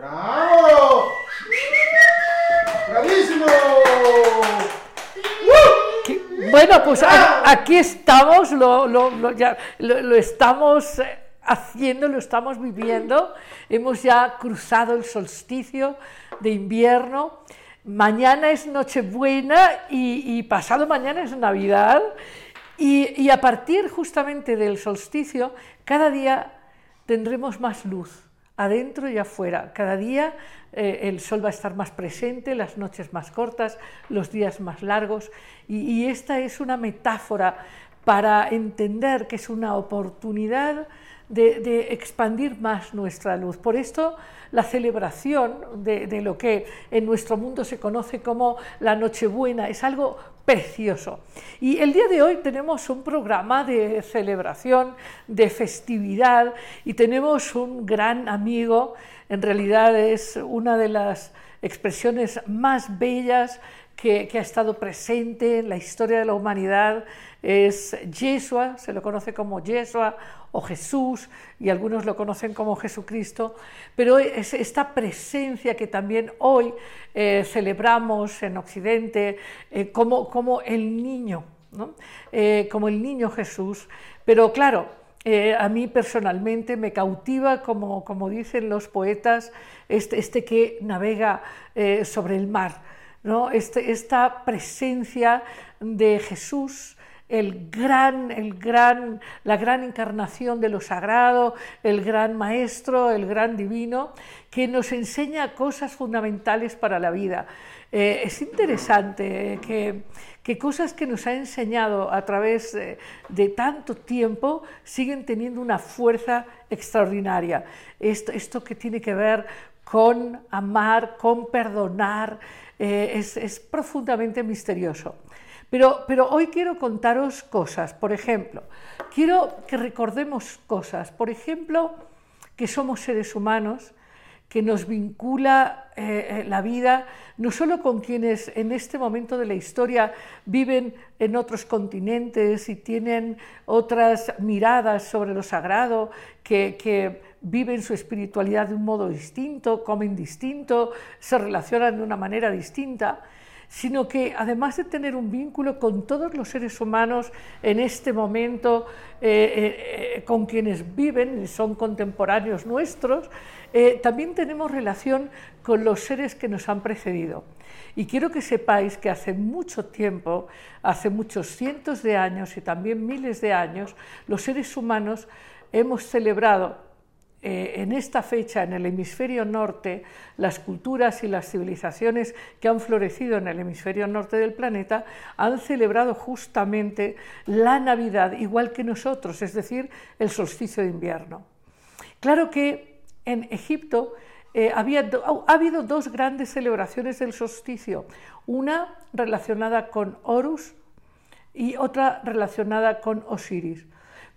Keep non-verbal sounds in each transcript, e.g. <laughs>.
¡Bravo! ¡Bravísimo! Bueno, pues aquí estamos, lo, lo, estamos eh, haciendo, lo estamos viviendo. Hemos ya cruzado el solsticio de invierno. Mañana es Nochebuena y, y pasado mañana es Navidad. Y, y a partir justamente del solsticio, cada día tendremos más luz adentro y afuera. Cada día eh, el sol va a estar más presente, las noches más cortas, los días más largos. Y, esta es una metáfora para entender que es una oportunidad de, expandir más nuestra luz. Por esto, la celebración de, de, lo que en nuestro mundo se conoce como la Nochebuena es algo precioso. Y el día de hoy tenemos un programa de celebración, de festividad, y tenemos un gran amigo, en realidad es una de las expresiones más bellas que, ha estado presente en la historia de la humanidad es Yeshua, se lo conoce como Yeshua o Jesús, y algunos lo conocen como Jesucristo, pero es esta presencia que también hoy eh, celebramos en Occidente eh, como, como, el niño, eh, como el niño Jesús, pero claro, a mí personalmente me cautiva, como, como dicen los poetas, este, este que navega sobre el mar ¿no? Este, esta presencia de Jesús, el gran, el gran, la gran encarnación de lo sagrado, el gran maestro, el gran divino, que nos enseña cosas fundamentales para la vida. Eh, es interesante que, que, cosas que nos ha enseñado a través de, de, tanto tiempo siguen teniendo una fuerza extraordinaria. Esto, esto que tiene que ver con amar, con perdonar, eh, es, profundamente misterioso. Pero, hoy quiero contaros cosas, por ejemplo, quiero que recordemos cosas, por ejemplo, que somos seres humanos, que nos vincula eh, eh, la vida no solo con quienes en este momento de la historia viven en otros continentes y tienen otras miradas sobre lo sagrado, que, que viven su espiritualidad de un modo distinto, comen distinto, se relacionan de una manera distinta, sino que además de tener un vínculo con todos los seres humanos en este momento, eh, eh, eh, con quienes viven y son contemporáneos nuestros, también tenemos relación con los seres que nos han precedido. Y quiero que sepáis que hace mucho tiempo, hace muchos cientos de años y también miles de años, los seres humanos hemos celebrado eh, en esta fecha en el hemisferio norte, las culturas y las civilizaciones que han florecido en el hemisferio norte del planeta han celebrado justamente la Navidad, igual que nosotros, es decir, el solsticio de invierno. Claro que en Egipto eh, había, ha habido dos grandes celebraciones del solsticio, una relacionada con Horus y otra relacionada con Osiris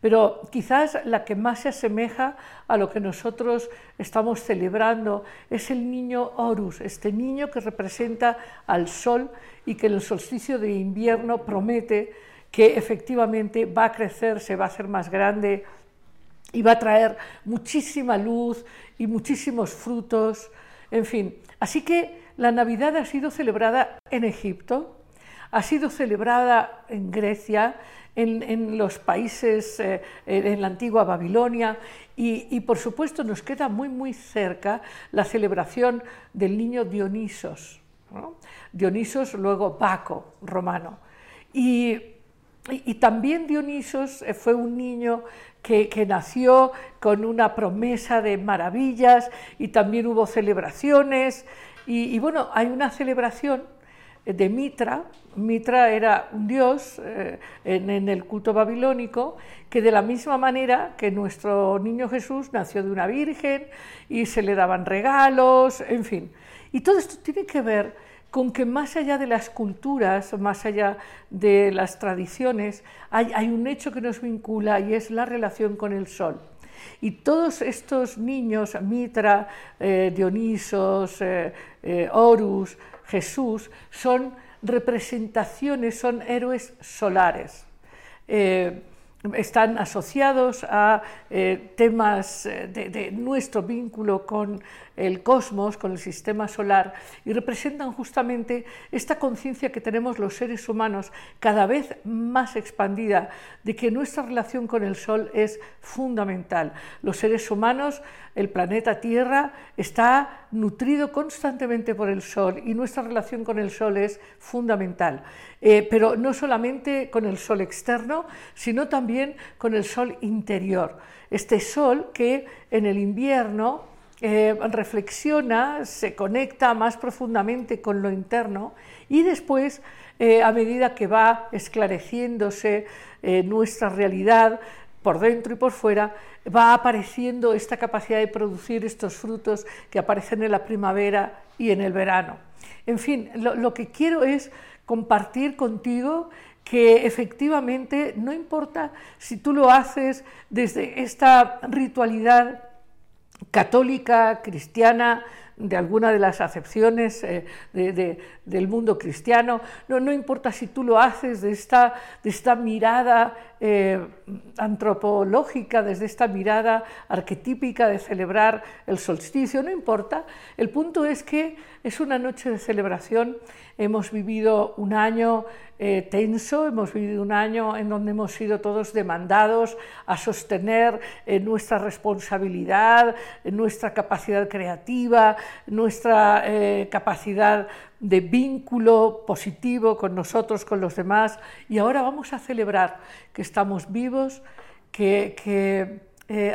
pero quizás la que más se asemeja a lo que nosotros estamos celebrando es el niño Horus, este niño que representa al sol y que en el solsticio de invierno promete que efectivamente va a crecer, se va a hacer más grande y va a traer muchísima luz y muchísimos frutos, en fin. Así que la Navidad ha sido celebrada en Egipto, ha sido celebrada en Grecia, en, los países, eh, en la antigua Babilonia, y, por supuesto nos queda muy, muy cerca la celebración del niño Dionisos, Dionisos, luego Baco, romano. Y, también Dionisos eh, fue un niño que, nació con una promesa de maravillas y también hubo celebraciones. y bueno, hay una celebración de Mitra. Mitra era un dios eh, en, el culto babilónico que de la misma manera que nuestro niño Jesús nació de una virgen y se le daban regalos, en fin. Y todo esto tiene que ver con que más allá de las culturas, más allá de las tradiciones, hay, un hecho que nos vincula y es la relación con el sol. Y todos estos niños, Mitra, eh, Dionisos, eh, Horus, Jesús son representaciones, son héroes solares. Eh, están asociados a eh, temas eh, de, nuestro vínculo con el cosmos, con el sistema solar, y representan justamente esta conciencia que tenemos los seres humanos cada vez más expandida de que nuestra relación con el Sol es fundamental. Los seres humanos, el planeta Tierra, está nutrido constantemente por el Sol y nuestra relación con el Sol es fundamental. Eh, pero no solamente con el Sol externo, sino también con el Sol interior. Este Sol que en el invierno eh, reflexiona, se conecta más profundamente con lo interno y después, eh, a medida que va esclareciéndose eh, nuestra realidad por dentro y por fuera, va apareciendo esta capacidad de producir estos frutos que aparecen en la primavera y en el verano. En fin, lo que quiero es compartir contigo que efectivamente no importa si tú lo haces desde esta ritualidad católica, cristiana, de alguna de las acepciones eh, del mundo cristiano, no, no, importa si tú lo haces de esta, de esta mirada eh, antropológica, desde esta mirada arquetípica de celebrar el solsticio, no importa, el punto es que es una noche de celebración, hemos vivido un año eh, tenso, hemos vivido un año en donde hemos sido todos demandados a sostener eh, nuestra responsabilidad, nuestra capacidad creativa, nuestra eh, capacidad de vínculo positivo con nosotros, con los demás, y ahora vamos a celebrar que estamos vivos, que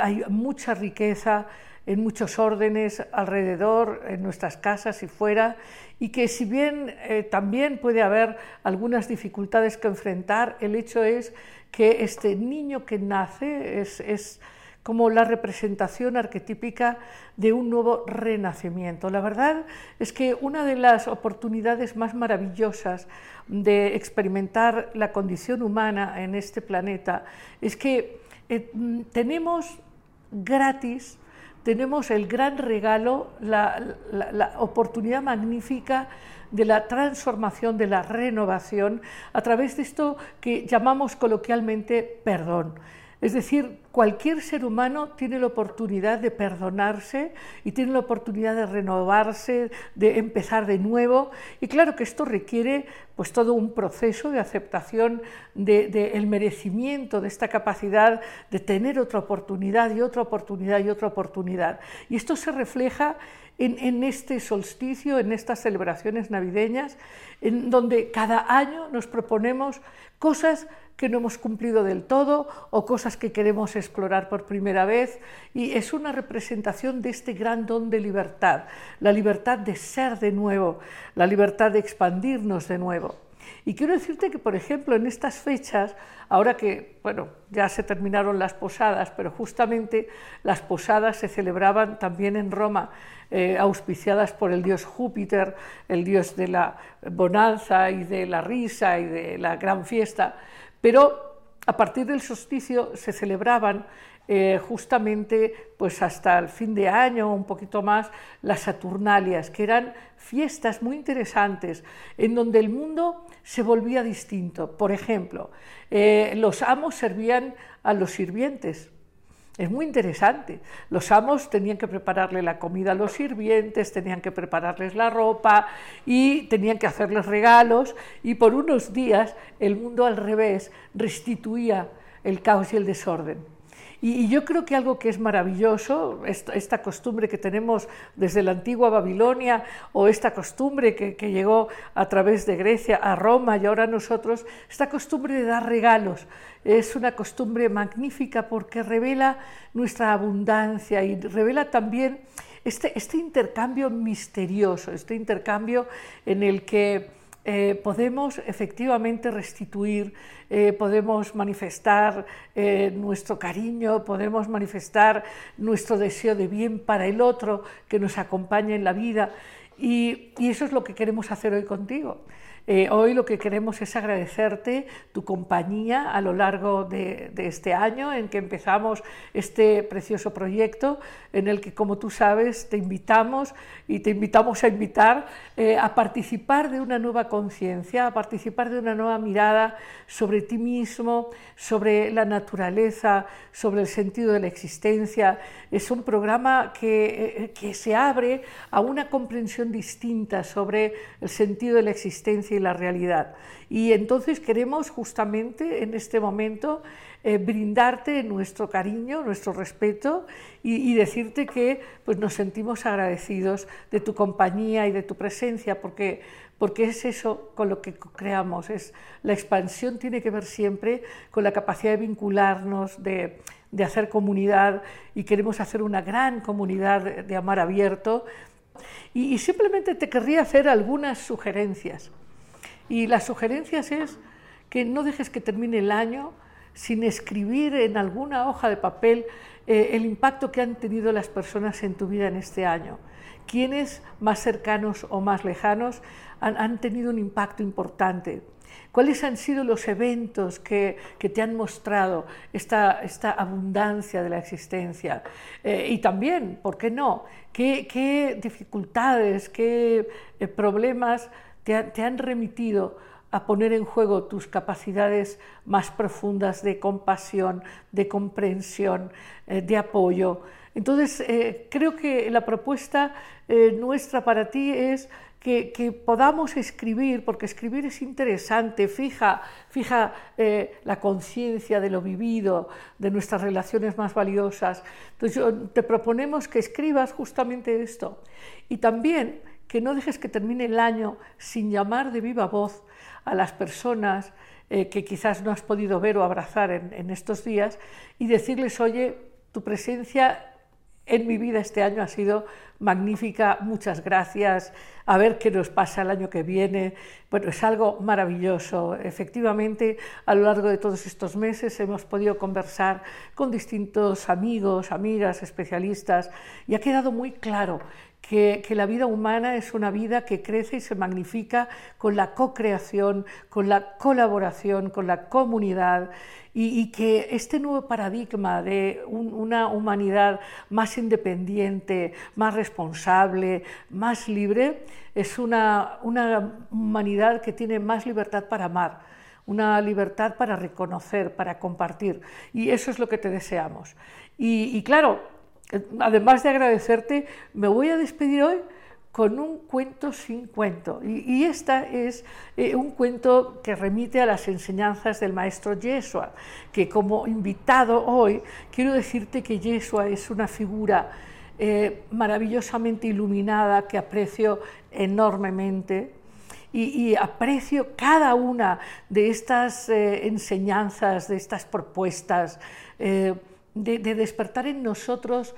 hay mucha riqueza, en muchos órdenes alrededor, en nuestras casas y fuera, y que si bien eh, también puede haber algunas dificultades que enfrentar, el hecho es que este niño que nace es, como la representación arquetípica de un nuevo renacimiento. La verdad es que una de las oportunidades más maravillosas de experimentar la condición humana en este planeta es que eh, tenemos gratis tenemos el gran regalo, la, oportunidad magnífica de la transformación, de la renovación, a través de esto que llamamos coloquialmente perdón. Es decir, cualquier ser humano tiene la oportunidad de perdonarse y tiene la oportunidad de renovarse, de empezar de nuevo. Y claro que esto requiere pues todo un proceso de aceptación del merecimiento de esta capacidad de tener otra oportunidad y otra oportunidad y otra oportunidad. Y esto se refleja en, este solsticio, en estas celebraciones navideñas, en donde cada año nos proponemos cosas que no hemos cumplido del todo o cosas que queremos explorar por primera vez. Y es una representación de este gran don de libertad, la libertad de ser de nuevo, la libertad de expandirnos de nuevo. Y quiero decirte que, por ejemplo, en estas fechas, ahora que, bueno, ya se terminaron las posadas, pero justamente las posadas se celebraban también en Roma, eh, auspiciadas por el dios Júpiter, el dios de la bonanza y de la risa y de la gran fiesta. Pero a partir del solsticio se celebraban eh, justamente pues hasta el fin de año un poquito más las Saturnalias, que eran fiestas muy interesantes en donde el mundo se volvía distinto. Por ejemplo, eh, los amos servían a los sirvientes, es muy interesante. Los amos tenían que prepararle la comida a los sirvientes, tenían que prepararles la ropa y tenían que hacerles regalos y por unos días el mundo al revés restituía el caos y el desorden. Y, yo creo que algo que es maravilloso, esta, costumbre que tenemos desde la antigua Babilonia o esta costumbre que, que, llegó a través de Grecia a Roma y ahora nosotros, esta costumbre de dar regalos, es una costumbre magnífica porque revela nuestra abundancia y revela también este, este intercambio misterioso, este intercambio en el que eh, podemos efectivamente restituir, eh, podemos manifestar eh, nuestro cariño, podemos manifestar nuestro deseo de bien para el otro que nos acompaña en la vida y, eso es lo que queremos hacer hoy contigo. Eh, hoy lo que queremos es agradecerte tu compañía a lo largo de, este año en que empezamos este precioso proyecto en el que, como tú sabes, te invitamos y te invitamos a invitar eh, a participar de una nueva conciencia, a participar de una nueva mirada sobre ti mismo, sobre la naturaleza, sobre el sentido de la existencia. Es un programa que, eh, que se abre a una comprensión distinta sobre el sentido de la existencia y la realidad. Y entonces queremos justamente en este momento eh, brindarte nuestro cariño, nuestro respeto y, decirte que pues, nos sentimos agradecidos de tu compañía y de tu presencia, porque, porque es eso con lo que creamos. Es, la expansión tiene que ver siempre con la capacidad de vincularnos, de, de hacer comunidad y queremos hacer una gran comunidad de, amar abierto. Y, simplemente te querría hacer algunas sugerencias. Y las sugerencias es que no dejes que termine el año sin escribir en alguna hoja de papel eh, el impacto que han tenido las personas en tu vida en este año. ¿Quiénes más cercanos o más lejanos han, tenido un impacto importante? ¿Cuáles han sido los eventos que, te han mostrado esta, esta, abundancia de la existencia? Eh, y también, ¿por qué no? ¿Qué, dificultades, qué eh, problemas te, han remitido a poner en juego tus capacidades más profundas de compasión, de comprensión, eh, de apoyo. Entonces, eh, creo que la propuesta eh, nuestra para ti es que, podamos escribir, porque escribir es interesante, fija, fija la conciencia de lo vivido, de nuestras relaciones más valiosas. Entonces, te proponemos que escribas justamente esto. Y también que no dejes que termine el año sin llamar de viva voz a las personas eh, que quizás no has podido ver o abrazar en, estos días y decirles, oye, tu presencia en mi vida este año ha sido magnífica, muchas gracias, a ver qué nos pasa el año que viene. Bueno, es algo maravilloso. Efectivamente, a lo largo de todos estos meses hemos podido conversar con distintos amigos, amigas, especialistas y ha quedado muy claro que, la vida humana es una vida que crece y se magnifica con la co-creación, con la colaboración, con la comunidad y, que este nuevo paradigma de una humanidad más independiente, más responsable, más libre, es una, humanidad que tiene más libertad para amar una libertad para reconocer, para compartir. Y eso es lo que te deseamos. y claro, además de agradecerte, me voy a despedir hoy con un cuento sin cuento. Y, esta es eh, un cuento que remite a las enseñanzas del maestro Yeshua, que como invitado hoy quiero decirte que Yeshua es una figura eh, maravillosamente iluminada que aprecio enormemente. Y, aprecio cada una de estas eh, enseñanzas, de estas propuestas de, despertar en nosotros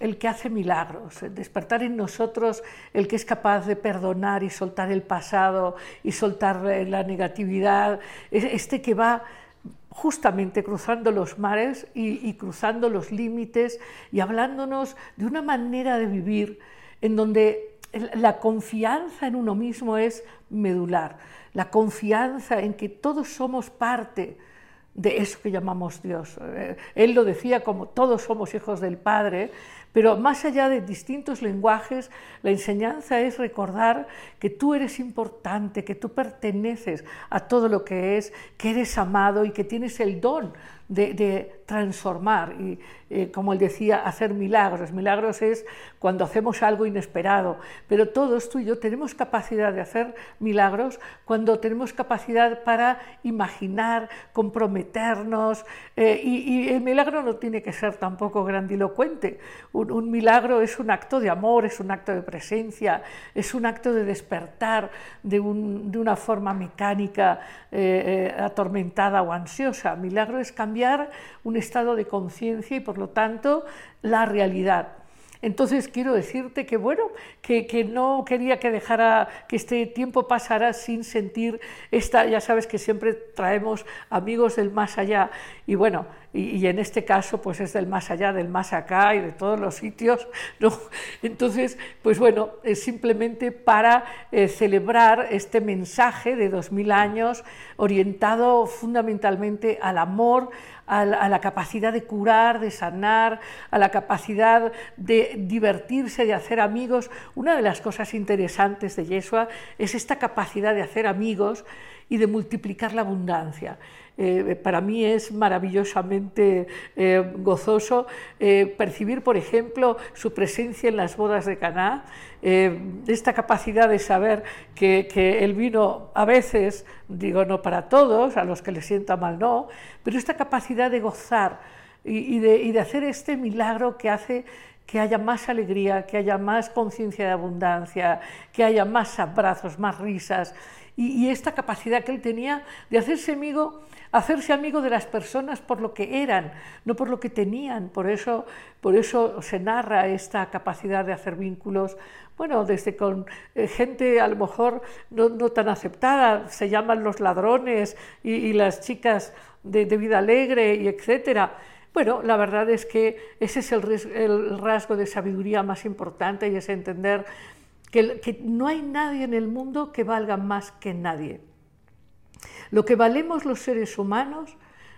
el que hace milagros, despertar en nosotros el que es capaz de perdonar y soltar el pasado y soltar la negatividad, este que va justamente cruzando los mares y, cruzando los límites y hablándonos de una manera de vivir en donde la confianza en uno mismo es medular, la confianza en que todos somos parte de eso que llamamos Dios. Eh, él lo decía como todos somos hijos del Padre, pero más allá de distintos lenguajes, la enseñanza es recordar que tú eres importante, que tú perteneces a todo lo que es, que eres amado y que tienes el don de, transformar y, eh, como él decía, hacer milagros. Milagros es cuando hacemos algo inesperado, pero todos tú y yo tenemos capacidad de hacer milagros cuando tenemos capacidad para imaginar, comprometernos, eh, y, el milagro no tiene que ser tampoco grandilocuente. Un, milagro es un acto de amor, es un acto de presencia, es un acto de despertar de, una forma mecánica, eh, atormentada o ansiosa. Milagro es un estado de conciencia y por lo tanto la realidad. Entonces quiero decirte que bueno, que, no quería que dejara que este tiempo pasara sin sentir esta, ya sabes que siempre traemos amigos del más allá y bueno, y, en este caso pues es del más allá, del más acá y de todos los sitios. <laughs> Entonces, pues bueno, es simplemente para eh, celebrar este mensaje de dos mil años orientado fundamentalmente al amor, a la, capacidad de curar, de sanar, a la capacidad de divertirse, de hacer amigos. Una de las cosas interesantes de Yeshua es esta capacidad de hacer amigos y de multiplicar la abundancia. Eh, para mí es maravillosamente eh, gozoso eh, percibir, por ejemplo, su presencia en las bodas de Caná, esta capacidad de saber que, el vino a veces, digo no para todos, a los que les sienta mal no, pero esta capacidad de gozar y, de, hacer este milagro que hace que haya más alegría, que haya más conciencia de abundancia, que haya más abrazos, más risas, y, esta capacidad que él tenía de hacerse amigo hacerse amigo de las personas por lo que eran, no por lo que tenían. Por eso, por eso se narra esta capacidad de hacer vínculos, bueno, desde con eh, gente a lo mejor no, tan aceptada, se llaman los ladrones y, las chicas de, vida alegre y etcétera. Bueno, la verdad es que ese es el, rasgo de sabiduría más importante y es entender que no hay nadie en el mundo que valga más que nadie. Lo que valemos los seres humanos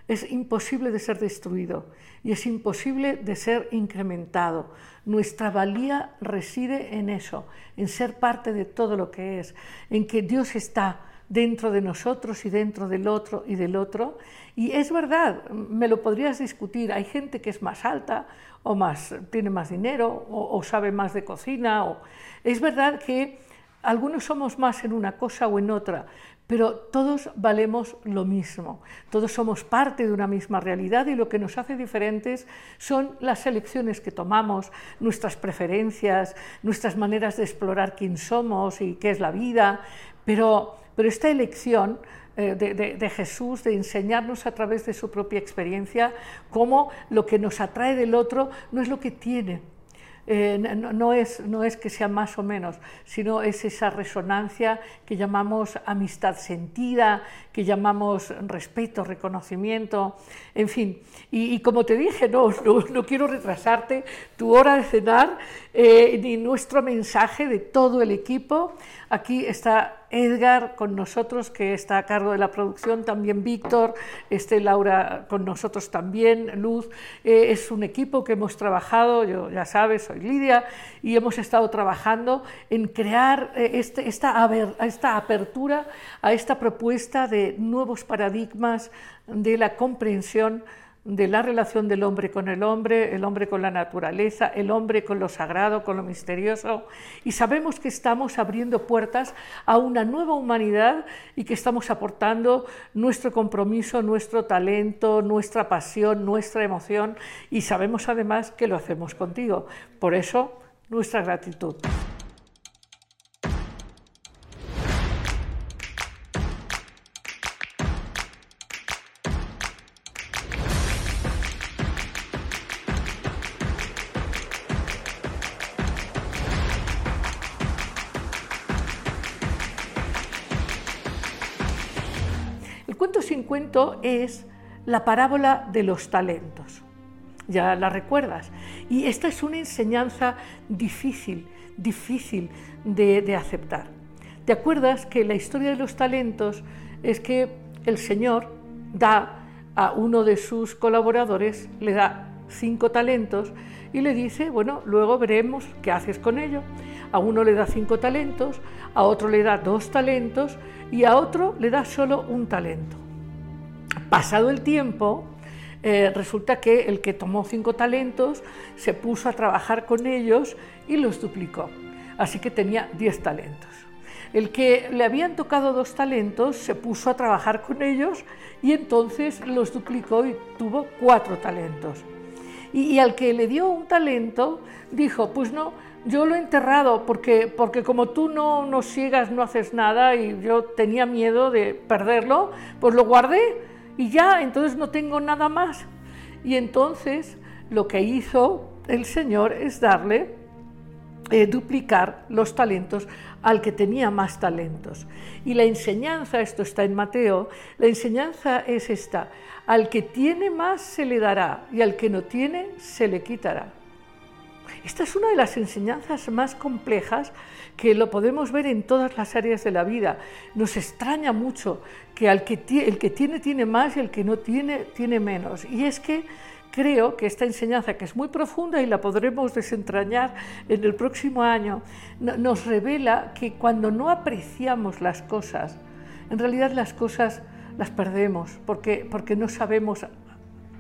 es imposible de ser destruido y es imposible de ser incrementado. Nuestra valía reside en eso, en ser parte de todo lo que es, en que Dios está dentro de nosotros y dentro del otro y del otro. Y es verdad, me lo podrías discutir, hay gente que es más alta o más, tiene más dinero o, o sabe más de cocina. O... Es verdad que algunos somos más en una cosa o en otra, pero todos valemos lo mismo, todos somos parte de una misma realidad y lo que nos hace diferentes son las elecciones que tomamos, nuestras preferencias, nuestras maneras de explorar quién somos y qué es la vida, pero, pero esta elección eh, de, de, Jesús, de enseñarnos a través de su propia experiencia cómo lo que nos atrae del otro no es lo que tiene, eh, no, es, no es que sea más o menos, sino es esa resonancia que llamamos amistad sentida, que llamamos respeto, reconocimiento, en fin. Y, como te dije, no, no, quiero retrasarte tu hora de cenar eh, ni nuestro mensaje de todo el equipo. Aquí está Edgar con nosotros, que está a cargo de la producción, también Víctor, este Laura con nosotros también, Luz. Eh, es un equipo que hemos trabajado, yo ya sabes, soy Lidia, y hemos estado trabajando en crear eh, este, esta, esta apertura a esta propuesta de nuevos paradigmas de la comprensión de la relación del hombre con el hombre, el hombre con la naturaleza, el hombre con lo sagrado, con lo misterioso, y sabemos que estamos abriendo puertas a una nueva humanidad y que estamos aportando nuestro compromiso, nuestro talento, nuestra pasión, nuestra emoción, y sabemos además que lo hacemos contigo. Por eso, nuestra gratitud. Cuento es la parábola de los talentos. Ya la recuerdas. Y esta es una enseñanza difícil, difícil de, aceptar. ¿Te acuerdas que la historia de los talentos es que el Señor da a uno de sus colaboradores, le da cinco talentos y le dice, bueno, luego veremos qué haces con ello. A uno le da cinco talentos, a otro le da dos talentos y a otro le da solo un talento. Pasado el tiempo, eh, resulta que el que tomó cinco talentos se puso a trabajar con ellos y los duplicó. Así que tenía diez talentos. El que le habían tocado dos talentos se puso a trabajar con ellos y entonces los duplicó y tuvo cuatro talentos. Y, al que le dio un talento dijo, pues no, yo lo he enterrado porque, porque como tú no nos siegas, no haces nada y yo tenía miedo de perderlo, pues lo guardé y ya, entonces no tengo nada más. Y entonces lo que hizo el Señor es darle eh, duplicar los talentos al que tenía más talentos. Y la enseñanza, esto está en Mateo, la enseñanza es esta, al que tiene más se le dará y al que no tiene se le quitará. Esta es una de las enseñanzas más complejas que lo podemos ver en todas las áreas de la vida. Nos extraña mucho que el que tiene tiene más y el que no tiene tiene menos. Y es que creo que esta enseñanza, que es muy profunda y la podremos desentrañar en el próximo año, nos revela que cuando no apreciamos las cosas, en realidad las cosas las perdemos porque, porque no sabemos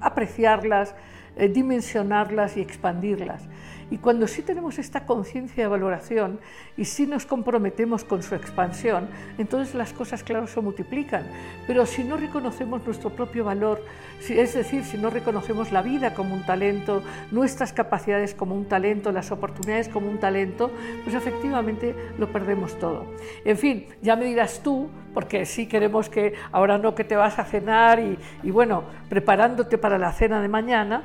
apreciarlas, eh, dimensionarlas y expandirlas. Y cuando sí tenemos esta conciencia de valoración y sí nos comprometemos con su expansión, entonces las cosas, claro, se multiplican. Pero si no reconocemos nuestro propio valor, es decir, si no reconocemos la vida como un talento, nuestras capacidades como un talento, las oportunidades como un talento, pues efectivamente lo perdemos todo. En fin, ya me dirás tú, porque sí queremos que ahora no que te vas a cenar y, y bueno, preparándote para la cena de mañana,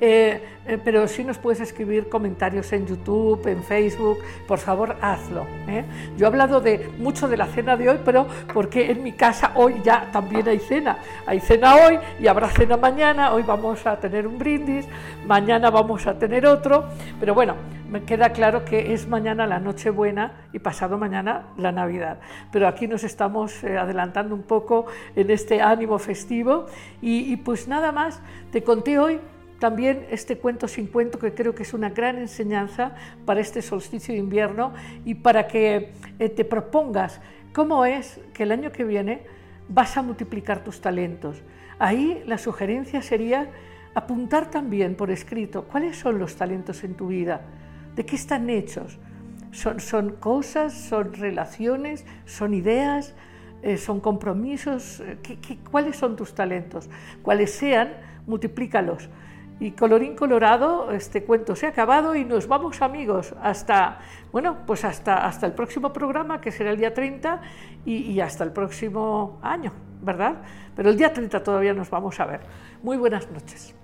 eh, eh, pero si nos puedes escribir comentarios en YouTube, en Facebook, por favor hazlo. ¿eh? Yo he hablado de, mucho de la cena de hoy, pero porque en mi casa hoy ya también hay cena. Hay cena hoy y habrá cena mañana, hoy vamos a tener un brindis, mañana vamos a tener otro, pero bueno, me queda claro que es mañana la Nochebuena y pasado mañana la Navidad. Pero aquí nos estamos adelantando un poco en este ánimo festivo y pues nada más, te conté hoy también este cuento sin cuento que creo que es una gran enseñanza para este solsticio de invierno y para que eh, te propongas cómo es que el año que viene vas a multiplicar tus talentos. Ahí la sugerencia sería apuntar también por escrito cuáles son los talentos en tu vida, de qué están hechos. Son, cosas, son relaciones, son ideas, eh, son compromisos. Eh, cuáles son tus talentos? Cuáles sean, multiplícalos. Y colorín colorado, este cuento se ha acabado y nos vamos amigos hasta, bueno, pues hasta, hasta el próximo programa, que será el día 30, y, y hasta el próximo año, ¿verdad? Pero el día 30 todavía nos vamos a ver. Muy buenas noches.